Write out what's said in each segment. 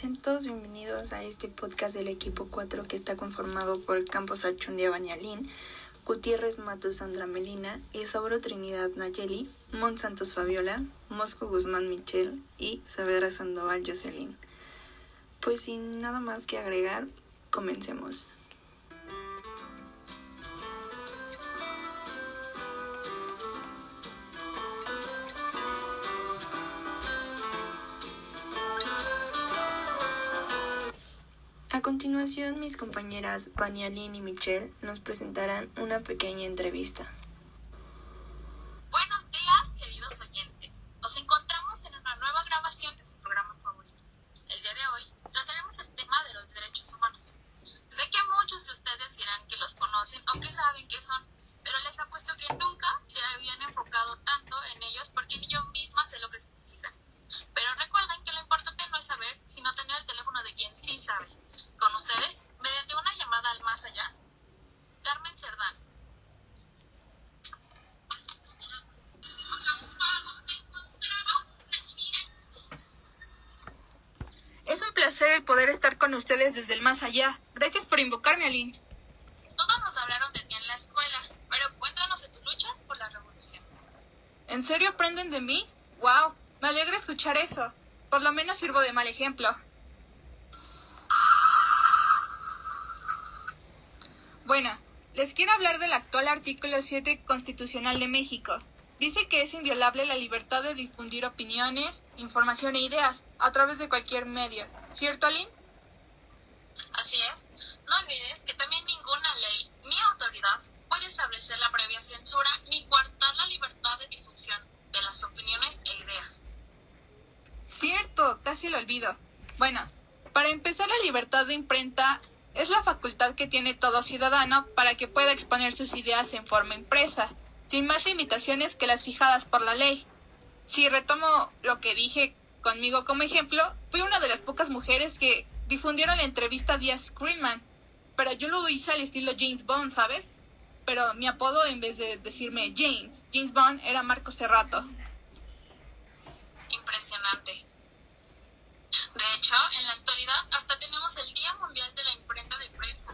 Sean todos bienvenidos a este podcast del equipo 4 que está conformado por Campos Archundia Bañalín, Gutiérrez Matos Sandra Melina, Isauro Trinidad Nayeli, Monsantos Fabiola, Mosco Guzmán Michel y Saavedra Sandoval Jocelyn. Pues sin nada más que agregar, comencemos. Continuación, mis compañeras Vanialín y Michelle nos presentarán una pequeña entrevista. Es un placer el poder estar con ustedes desde el más allá. Gracias por invocarme, Aline. Todos nos hablaron de ti en la escuela, pero cuéntanos de tu lucha por la revolución. ¿En serio aprenden de mí? ¡Wow! Me alegra escuchar eso. Por lo menos sirvo de mal ejemplo. Les quiero hablar del actual artículo 7 constitucional de México. Dice que es inviolable la libertad de difundir opiniones, información e ideas a través de cualquier medio. ¿Cierto, Aline? Así es. No olvides que también ninguna ley ni autoridad puede establecer la previa censura ni coartar la libertad de difusión de las opiniones e ideas. Cierto, casi lo olvido. Bueno, para empezar, la libertad de imprenta es la facultad que tiene todo ciudadano para que pueda exponer sus ideas en forma impresa, sin más limitaciones que las fijadas por la ley. Si retomo lo que dije conmigo como ejemplo, fui una de las pocas mujeres que difundieron la entrevista vía Screenman, pero yo lo hice al estilo James Bond, ¿sabes? Pero mi apodo en vez de decirme James, James Bond era Marco Serrato. Impresionante. De hecho, en la actualidad hasta tenemos el Día Mundial de la Imprenta de Prensa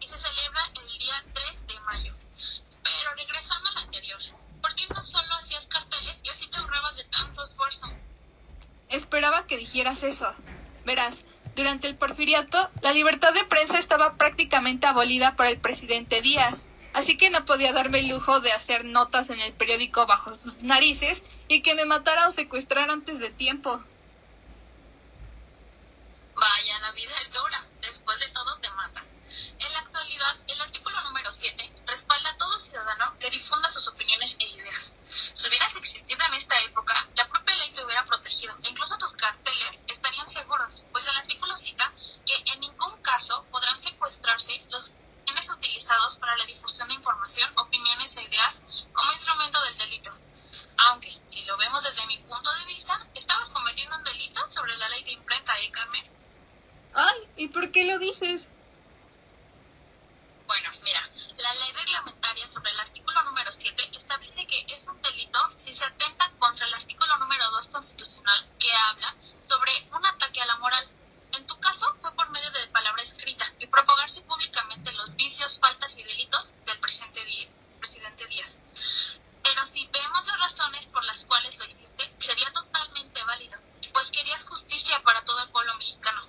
y se celebra el día 3 de mayo. Pero regresando al anterior, ¿por qué no solo hacías carteles y así te ahorrabas de tanto esfuerzo? Esperaba que dijeras eso. Verás, durante el porfiriato, la libertad de prensa estaba prácticamente abolida por el presidente Díaz, así que no podía darme el lujo de hacer notas en el periódico bajo sus narices y que me matara o secuestrara antes de tiempo. Vaya, la vida es dura. Después de todo, te mata. En la actualidad, el artículo número 7 respalda a todo ciudadano que difunda sus opiniones e ideas. Si hubieras existido en esta época, la propia ley te hubiera protegido e incluso tus carteles estarían seguros, pues el artículo cita que en ningún caso podrán secuestrarse los bienes utilizados para la difusión de información, opiniones e ideas como instrumento del delito. Aunque, si lo vemos desde mi punto de vista, estabas cometiendo un delito sobre la ley de imprenta, ¿eh, Carmen? Ay, ¿y por qué lo dices? Bueno, mira, la ley reglamentaria sobre el artículo número 7 establece que es un delito si se atenta contra el artículo número 2 constitucional que habla sobre un ataque a la moral. En tu caso fue por medio de palabra escrita y propagarse públicamente los vicios, faltas y delitos del presidente, Dí- presidente Díaz. Pero si vemos las razones por las cuales lo hiciste, sería totalmente válido, pues querías justicia para todo el pueblo mexicano.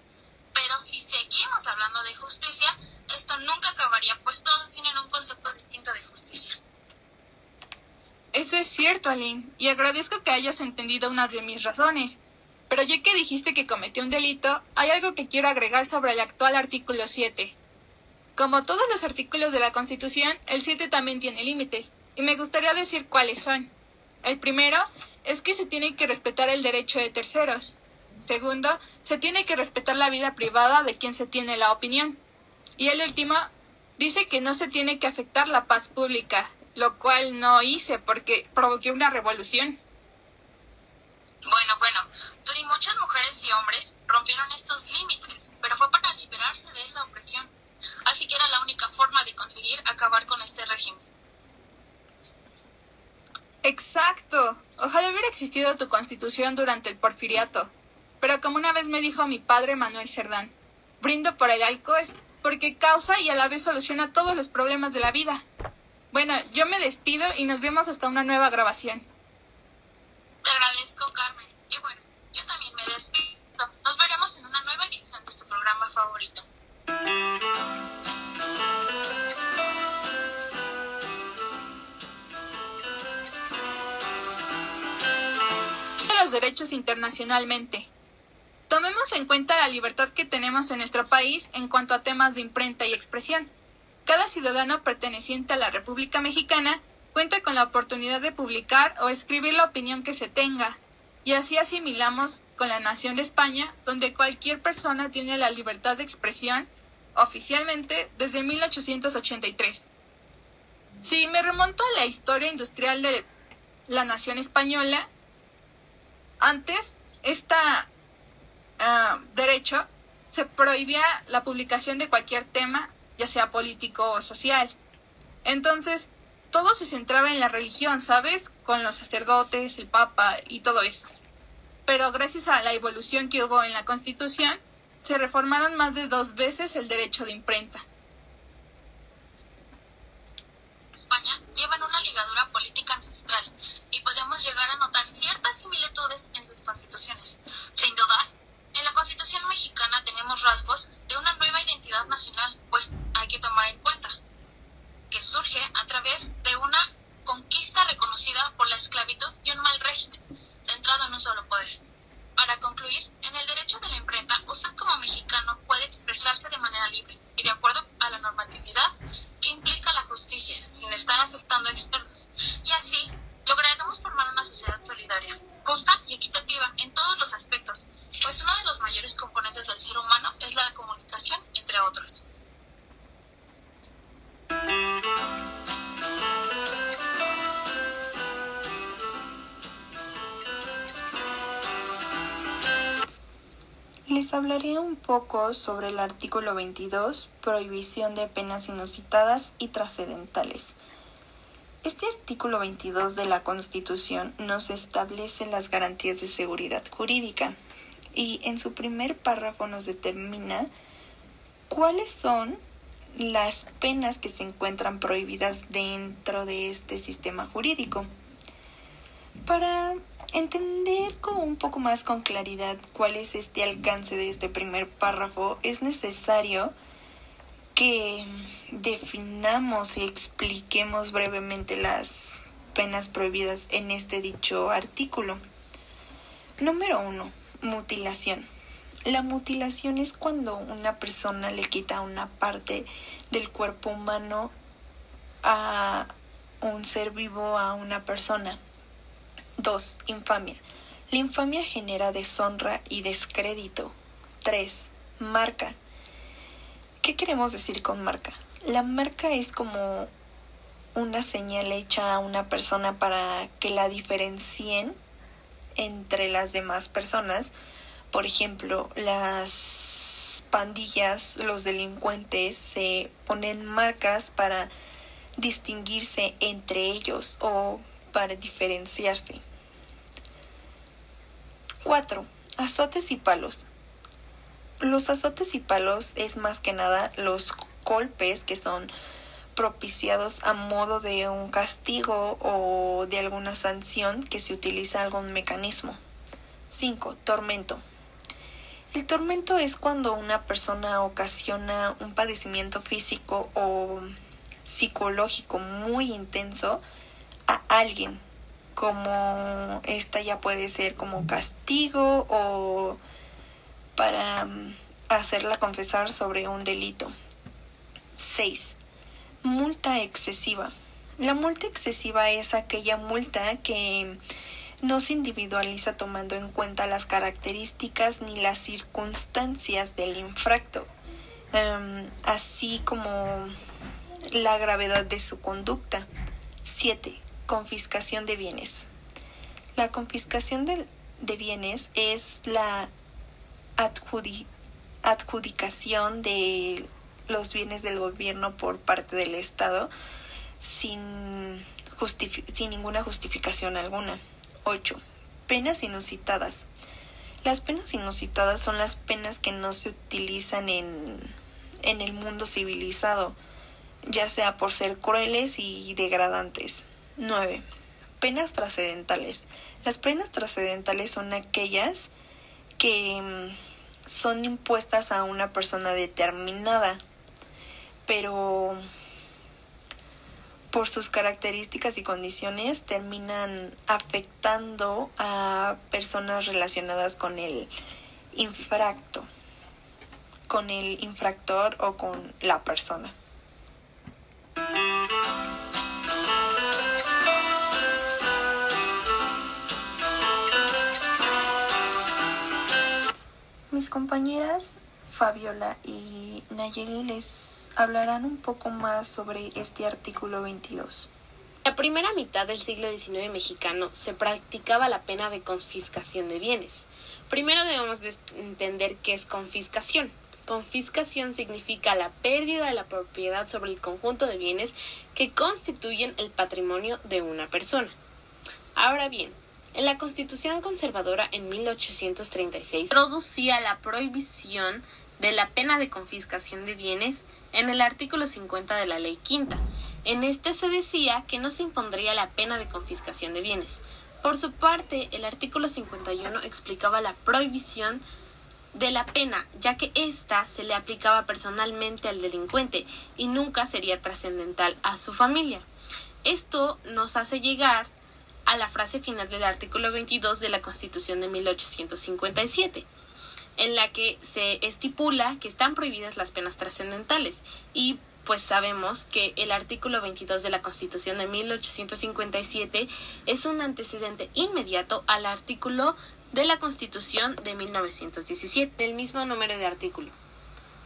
Pero si seguimos hablando de justicia, esto nunca acabaría, pues todos tienen un concepto distinto de justicia. Eso es cierto, Aline, y agradezco que hayas entendido una de mis razones. Pero ya que dijiste que cometí un delito, hay algo que quiero agregar sobre el actual artículo 7. Como todos los artículos de la Constitución, el 7 también tiene límites, y me gustaría decir cuáles son. El primero es que se tiene que respetar el derecho de terceros. Segundo, se tiene que respetar la vida privada de quien se tiene la opinión. Y el último dice que no se tiene que afectar la paz pública, lo cual no hice porque provoqué una revolución. Bueno, bueno, y muchas mujeres y hombres rompieron estos límites, pero fue para liberarse de esa opresión. Así que era la única forma de conseguir acabar con este régimen. Exacto. Ojalá hubiera existido tu constitución durante el porfiriato. Pero como una vez me dijo mi padre Manuel Cerdán, brindo por el alcohol, porque causa y a la vez soluciona todos los problemas de la vida. Bueno, yo me despido y nos vemos hasta una nueva grabación. Te agradezco, Carmen. Y bueno, yo también me despido. Nos veremos en una nueva edición de su programa favorito. Los derechos internacionalmente. Tomemos en cuenta la libertad que tenemos en nuestro país en cuanto a temas de imprenta y expresión. Cada ciudadano perteneciente a la República Mexicana cuenta con la oportunidad de publicar o escribir la opinión que se tenga, y así asimilamos con la nación de España, donde cualquier persona tiene la libertad de expresión oficialmente desde 1883. Si me remonto a la historia industrial de la nación española, antes derecho se prohibía la publicación de cualquier tema, ya sea político o social. Entonces, todo se centraba en la religión, ¿sabes? Con los sacerdotes, el papa y todo eso. Pero gracias a la evolución que hubo en la Constitución, se reformaron más de dos veces el derecho de imprenta. España llevan una ligadura política ancestral y podemos llegar a notar ciertas similitudes en sus constituciones. Sin duda, en la Constitución mexicana tenemos rasgos de una nueva identidad nacional, pues hay que tomar en cuenta que surge a través de una conquista reconocida por la esclavitud y un mal régimen, centrado en un solo poder. Para concluir, en el derecho de la imprenta, usted como mexicano puede expresarse de manera libre y de acuerdo a la normatividad que implica la justicia, sin estar afectando a expertos. Y así lograremos formar una sociedad solidaria, justa y equitativa en todos los aspectos, pues uno de los mayores componentes del ser humano es la comunicación, entre otros. Les hablaré un poco sobre el artículo 22, prohibición de penas inusitadas y trascendentales. Este artículo 22 de la Constitución nos establece las garantías de seguridad jurídica y en su primer párrafo nos determina cuáles son las penas que se encuentran prohibidas dentro de este sistema jurídico. Para entender un poco más con claridad cuál es este alcance de este primer párrafo, es necesario que definamos y expliquemos brevemente las penas prohibidas en este dicho artículo. Número 1. Mutilación. La mutilación es cuando una persona le quita una parte del cuerpo humano a un ser vivo, a una persona. 2. Infamia. La infamia genera deshonra y descrédito. 3. Marca. ¿Qué queremos decir con marca? La marca es como una señal hecha a una persona para que la diferencien entre las demás personas. Por ejemplo, las pandillas, los delincuentes se ponen marcas para distinguirse entre ellos o para diferenciarse. 4. Azotes y palos. Los azotes y palos es más que nada los golpes que son propiciados a modo de un castigo o de alguna sanción que se utiliza algún mecanismo. 5. Tormento. El tormento es cuando una persona ocasiona un padecimiento físico o psicológico muy intenso a alguien, como esta ya puede ser como castigo o para mm, hacerla confesar sobre un delito. 6. Multa excesiva. La multa excesiva es aquella multa que no se individualiza tomando en cuenta las características ni las circunstancias del infracto, em, así como la gravedad de su conducta. 7. Confiscación de bienes. La confiscación de, de bienes es la adjudicación de los bienes del gobierno por parte del Estado sin, sin ninguna justificación alguna. 8. Penas inusitadas. Las penas inusitadas son las penas que no se utilizan en, en el mundo civilizado, ya sea por ser crueles y degradantes. 9. Penas trascendentales. Las penas trascendentales son aquellas que mm, son impuestas a una persona determinada, pero por sus características y condiciones terminan afectando a personas relacionadas con el infracto, con el infractor o con la persona. Compañeras Fabiola y Nayeli les hablarán un poco más sobre este artículo 22. La primera mitad del siglo XIX mexicano se practicaba la pena de confiscación de bienes. Primero debemos entender qué es confiscación. Confiscación significa la pérdida de la propiedad sobre el conjunto de bienes que constituyen el patrimonio de una persona. Ahora bien, en la Constitución conservadora en 1836 producía la prohibición de la pena de confiscación de bienes en el artículo 50 de la Ley Quinta. En este se decía que no se impondría la pena de confiscación de bienes. Por su parte, el artículo 51 explicaba la prohibición de la pena, ya que ésta se le aplicaba personalmente al delincuente y nunca sería trascendental a su familia. Esto nos hace llegar a la frase final del artículo 22 de la Constitución de 1857 en la que se estipula que están prohibidas las penas trascendentales y pues sabemos que el artículo 22 de la Constitución de 1857 es un antecedente inmediato al artículo de la Constitución de 1917, del mismo número de artículo.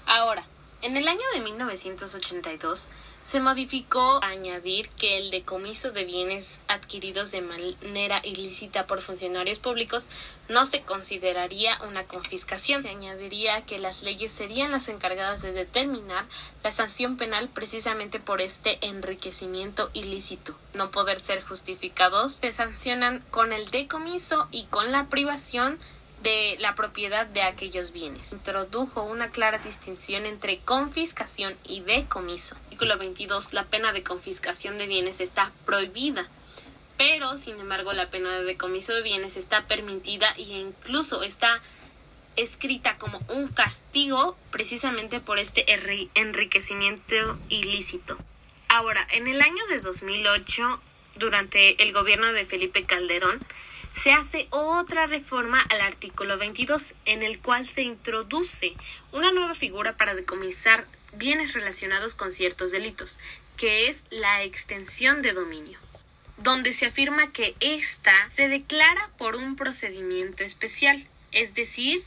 Ahora, en el año de 1982 se modificó a añadir que el decomiso de bienes adquiridos de manera ilícita por funcionarios públicos no se consideraría una confiscación. Se añadiría que las leyes serían las encargadas de determinar la sanción penal precisamente por este enriquecimiento ilícito. No poder ser justificados se sancionan con el decomiso y con la privación de la propiedad de aquellos bienes. Introdujo una clara distinción entre confiscación y decomiso. Artículo 22. La pena de confiscación de bienes está prohibida, pero sin embargo la pena de decomiso de bienes está permitida e incluso está escrita como un castigo precisamente por este enriquecimiento ilícito. Ahora, en el año de 2008, durante el gobierno de Felipe Calderón, se hace otra reforma al artículo 22, en el cual se introduce una nueva figura para decomisar bienes relacionados con ciertos delitos, que es la extensión de dominio, donde se afirma que ésta se declara por un procedimiento especial, es decir,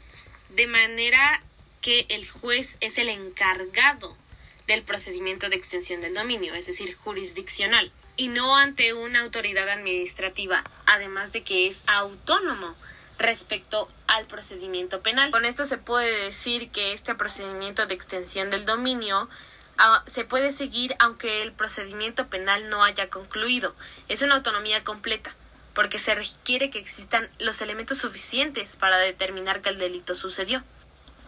de manera que el juez es el encargado del procedimiento de extensión del dominio, es decir, jurisdiccional y no ante una autoridad administrativa, además de que es autónomo respecto al procedimiento penal. Con esto se puede decir que este procedimiento de extensión del dominio ah, se puede seguir aunque el procedimiento penal no haya concluido. Es una autonomía completa, porque se requiere que existan los elementos suficientes para determinar que el delito sucedió.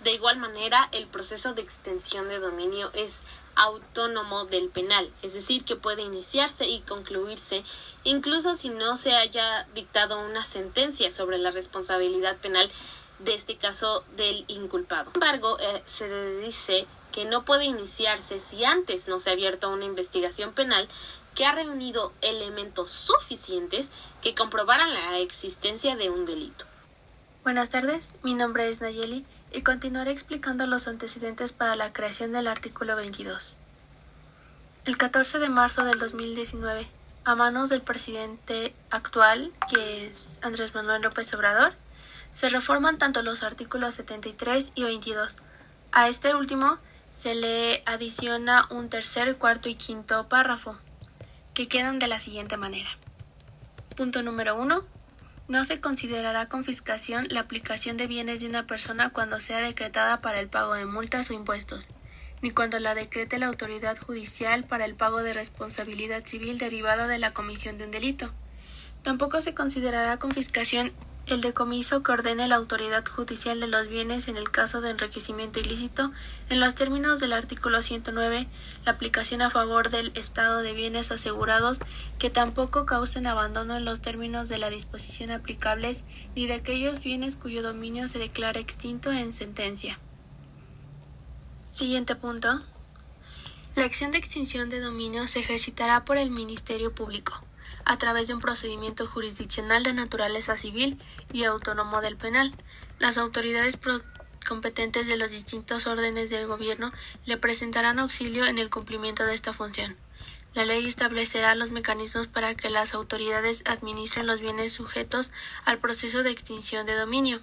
De igual manera, el proceso de extensión de dominio es autónomo del penal, es decir, que puede iniciarse y concluirse incluso si no se haya dictado una sentencia sobre la responsabilidad penal de este caso del inculpado. Sin embargo, eh, se dice que no puede iniciarse si antes no se ha abierto una investigación penal que ha reunido elementos suficientes que comprobaran la existencia de un delito. Buenas tardes, mi nombre es Nayeli y continuaré explicando los antecedentes para la creación del artículo 22. El 14 de marzo del 2019, a manos del presidente actual, que es Andrés Manuel López Obrador, se reforman tanto los artículos 73 y 22. A este último se le adiciona un tercer, cuarto y quinto párrafo, que quedan de la siguiente manera. Punto número 1 no se considerará confiscación la aplicación de bienes de una persona cuando sea decretada para el pago de multas o impuestos, ni cuando la decrete la autoridad judicial para el pago de responsabilidad civil derivada de la comisión de un delito. Tampoco se considerará confiscación el decomiso que ordene la autoridad judicial de los bienes en el caso de enriquecimiento ilícito, en los términos del artículo 109, la aplicación a favor del estado de bienes asegurados que tampoco causen abandono en los términos de la disposición aplicables ni de aquellos bienes cuyo dominio se declara extinto en sentencia. Siguiente punto. La acción de extinción de dominio se ejercitará por el Ministerio Público a través de un procedimiento jurisdiccional de naturaleza civil y autónomo del penal. Las autoridades competentes de los distintos órdenes de gobierno le presentarán auxilio en el cumplimiento de esta función. La ley establecerá los mecanismos para que las autoridades administren los bienes sujetos al proceso de extinción de dominio,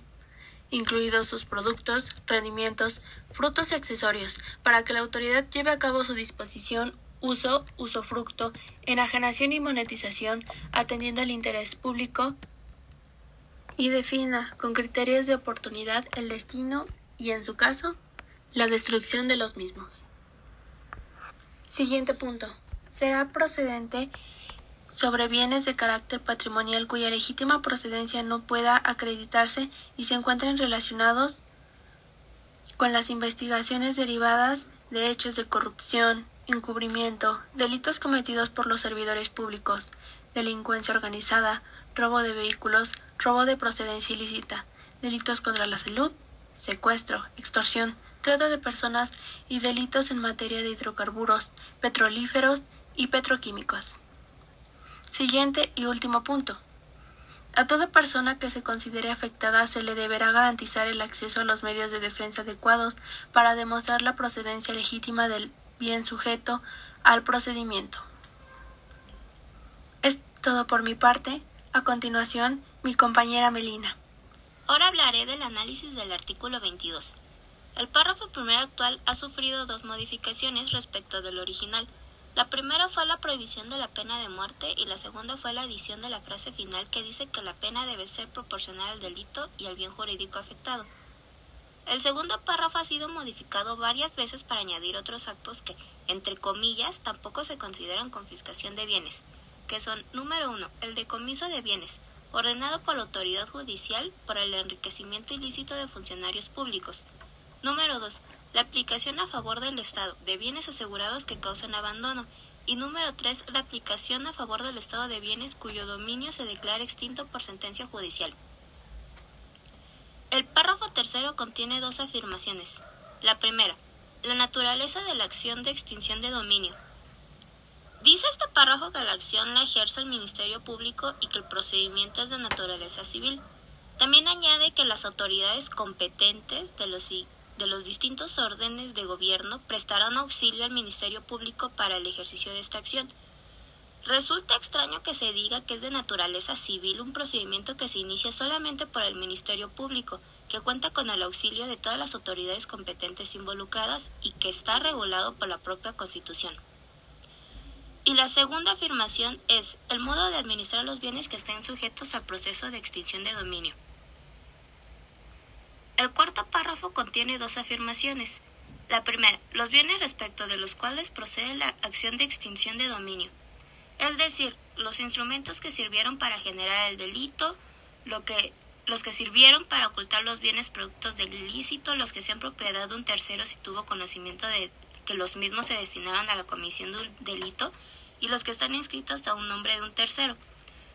incluidos sus productos, rendimientos, frutos y accesorios, para que la autoridad lleve a cabo su disposición uso, usufructo, enajenación y monetización, atendiendo al interés público y defina con criterios de oportunidad el destino y, en su caso, la destrucción de los mismos. Siguiente punto. Será procedente sobre bienes de carácter patrimonial cuya legítima procedencia no pueda acreditarse y se encuentren relacionados con las investigaciones derivadas de hechos de corrupción, encubrimiento, delitos cometidos por los servidores públicos, delincuencia organizada, robo de vehículos, robo de procedencia ilícita, delitos contra la salud, secuestro, extorsión, trata de personas y delitos en materia de hidrocarburos, petrolíferos y petroquímicos. Siguiente y último punto. A toda persona que se considere afectada se le deberá garantizar el acceso a los medios de defensa adecuados para demostrar la procedencia legítima del bien sujeto al procedimiento. Es todo por mi parte. A continuación, mi compañera Melina. Ahora hablaré del análisis del artículo 22. El párrafo primero actual ha sufrido dos modificaciones respecto del original. La primera fue la prohibición de la pena de muerte y la segunda fue la adición de la frase final que dice que la pena debe ser proporcional al delito y al bien jurídico afectado. El segundo párrafo ha sido modificado varias veces para añadir otros actos que, entre comillas, tampoco se consideran confiscación de bienes, que son número uno, el decomiso de bienes, ordenado por la autoridad judicial para el enriquecimiento ilícito de funcionarios públicos. Número dos, la aplicación a favor del Estado de bienes asegurados que causan abandono. Y número tres, la aplicación a favor del Estado de bienes cuyo dominio se declara extinto por sentencia judicial. El párrafo tercero contiene dos afirmaciones. La primera, la naturaleza de la acción de extinción de dominio. Dice este párrafo que la acción la ejerce el Ministerio Público y que el procedimiento es de naturaleza civil. También añade que las autoridades competentes de los, de los distintos órdenes de gobierno prestarán auxilio al Ministerio Público para el ejercicio de esta acción. Resulta extraño que se diga que es de naturaleza civil un procedimiento que se inicia solamente por el Ministerio Público, que cuenta con el auxilio de todas las autoridades competentes involucradas y que está regulado por la propia Constitución. Y la segunda afirmación es el modo de administrar los bienes que estén sujetos al proceso de extinción de dominio. El cuarto párrafo contiene dos afirmaciones. La primera, los bienes respecto de los cuales procede la acción de extinción de dominio es decir, los instrumentos que sirvieron para generar el delito, lo que, los que sirvieron para ocultar los bienes productos del ilícito, los que sean propiedad de un tercero si tuvo conocimiento de que los mismos se destinaron a la comisión de un delito, y los que están inscritos a un nombre de un tercero.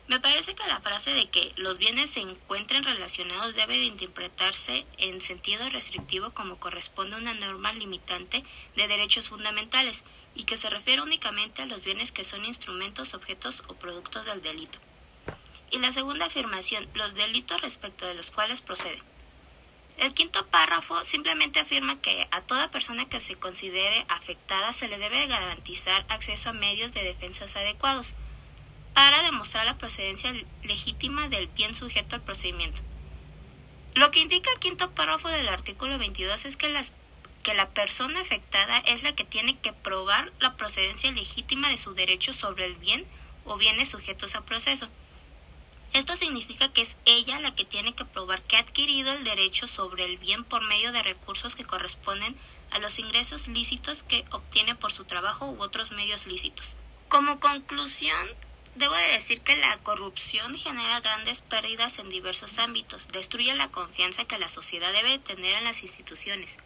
Me parece que la frase de que los bienes se encuentren relacionados debe de interpretarse en sentido restrictivo como corresponde a una norma limitante de derechos fundamentales y que se refiere únicamente a los bienes que son instrumentos, objetos o productos del delito. Y la segunda afirmación, los delitos respecto de los cuales procede. El quinto párrafo simplemente afirma que a toda persona que se considere afectada se le debe garantizar acceso a medios de defensa adecuados para demostrar la procedencia legítima del bien sujeto al procedimiento. Lo que indica el quinto párrafo del artículo 22 es que, las, que la persona afectada es la que tiene que probar la procedencia legítima de su derecho sobre el bien o bienes sujetos a proceso. Esto significa que es ella la que tiene que probar que ha adquirido el derecho sobre el bien por medio de recursos que corresponden a los ingresos lícitos que obtiene por su trabajo u otros medios lícitos. Como conclusión, debo de decir que la corrupción genera grandes pérdidas en diversos ámbitos, destruye la confianza que la sociedad debe tener en las instituciones,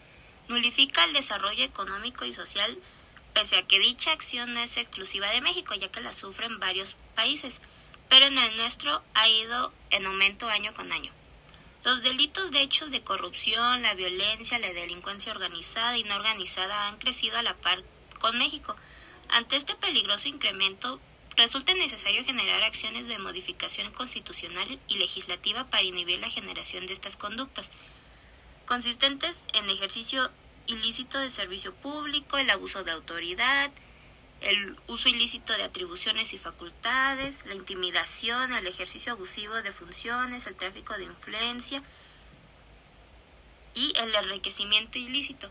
nulifica el desarrollo económico y social, pese a que dicha acción no es exclusiva de México, ya que la sufren varios países, pero en el nuestro ha ido en aumento año con año. Los delitos de hechos de corrupción, la violencia, la delincuencia organizada y no organizada han crecido a la par con México. Ante este peligroso incremento, resulta necesario generar acciones de modificación constitucional y legislativa para inhibir la generación de estas conductas, consistentes en ejercicio ilícito de servicio público, el abuso de autoridad, el uso ilícito de atribuciones y facultades, la intimidación, el ejercicio abusivo de funciones, el tráfico de influencia y el enriquecimiento ilícito.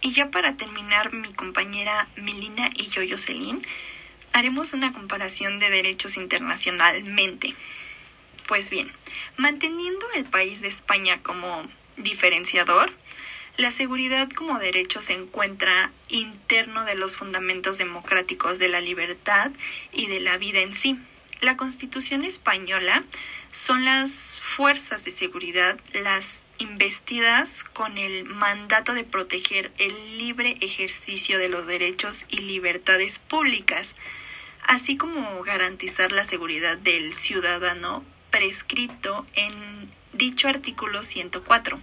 Y ya para terminar, mi compañera Melina y yo, Jocelyn, haremos una comparación de derechos internacionalmente. Pues bien, manteniendo el país de España como diferenciador, la seguridad como derecho se encuentra interno de los fundamentos democráticos de la libertad y de la vida en sí. La Constitución española son las fuerzas de seguridad las investidas con el mandato de proteger el libre ejercicio de los derechos y libertades públicas, así como garantizar la seguridad del ciudadano prescrito en dicho artículo 104.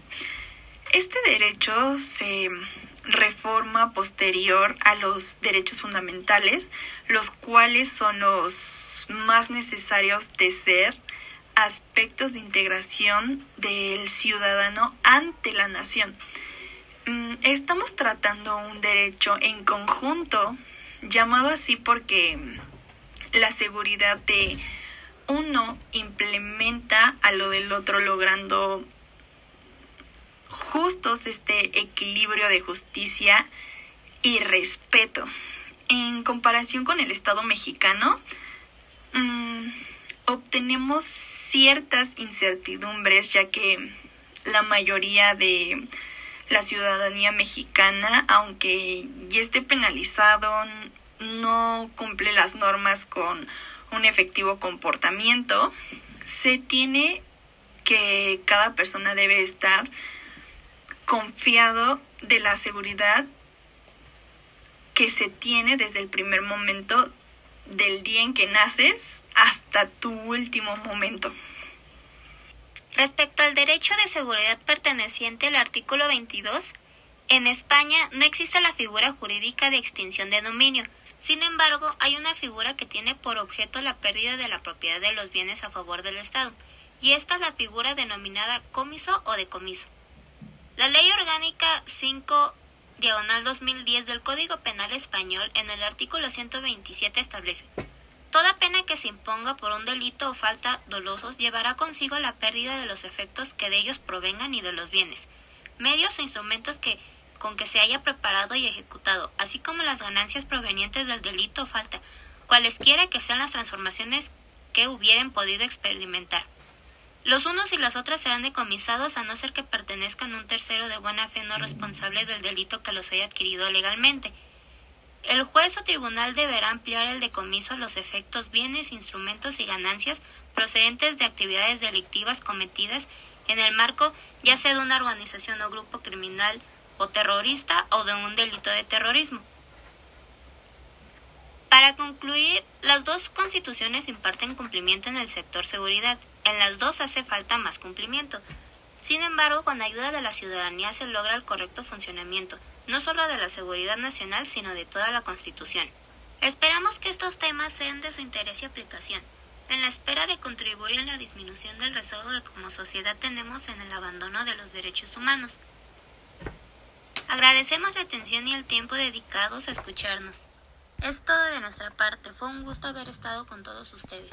Este derecho se reforma posterior a los derechos fundamentales, los cuales son los más necesarios de ser aspectos de integración del ciudadano ante la nación. Mm, estamos tratando un derecho en conjunto, llamado así porque la seguridad de uno implementa a lo del otro logrando justos este equilibrio de justicia y respeto. En comparación con el Estado mexicano, mm, obtenemos ciertas incertidumbres ya que la mayoría de la ciudadanía mexicana, aunque ya esté penalizado, no cumple las normas con un efectivo comportamiento, se tiene que cada persona debe estar confiado de la seguridad que se tiene desde el primer momento del día en que naces hasta tu último momento. Respecto al derecho de seguridad perteneciente al artículo 22, en España no existe la figura jurídica de extinción de dominio. Sin embargo, hay una figura que tiene por objeto la pérdida de la propiedad de los bienes a favor del Estado, y esta es la figura denominada comiso o decomiso. La Ley Orgánica 5 diagonal 2010 del Código Penal Español en el artículo 127 establece Toda pena que se imponga por un delito o falta dolosos llevará consigo la pérdida de los efectos que de ellos provengan y de los bienes, medios e instrumentos que con que se haya preparado y ejecutado, así como las ganancias provenientes del delito o falta, cualesquiera que sean las transformaciones que hubieran podido experimentar. Los unos y las otras serán decomisados a no ser que pertenezcan a un tercero de buena fe no responsable del delito que los haya adquirido legalmente. El juez o tribunal deberá ampliar el decomiso a los efectos, bienes, instrumentos y ganancias procedentes de actividades delictivas cometidas en el marco ya sea de una organización o grupo criminal o terrorista o de un delito de terrorismo. Para concluir, las dos constituciones imparten cumplimiento en el sector seguridad. En las dos hace falta más cumplimiento. Sin embargo, con ayuda de la ciudadanía se logra el correcto funcionamiento, no solo de la seguridad nacional, sino de toda la Constitución. Esperamos que estos temas sean de su interés y aplicación, en la espera de contribuir en la disminución del rezago que como sociedad tenemos en el abandono de los derechos humanos. Agradecemos la atención y el tiempo dedicados a escucharnos. Es todo de nuestra parte. Fue un gusto haber estado con todos ustedes.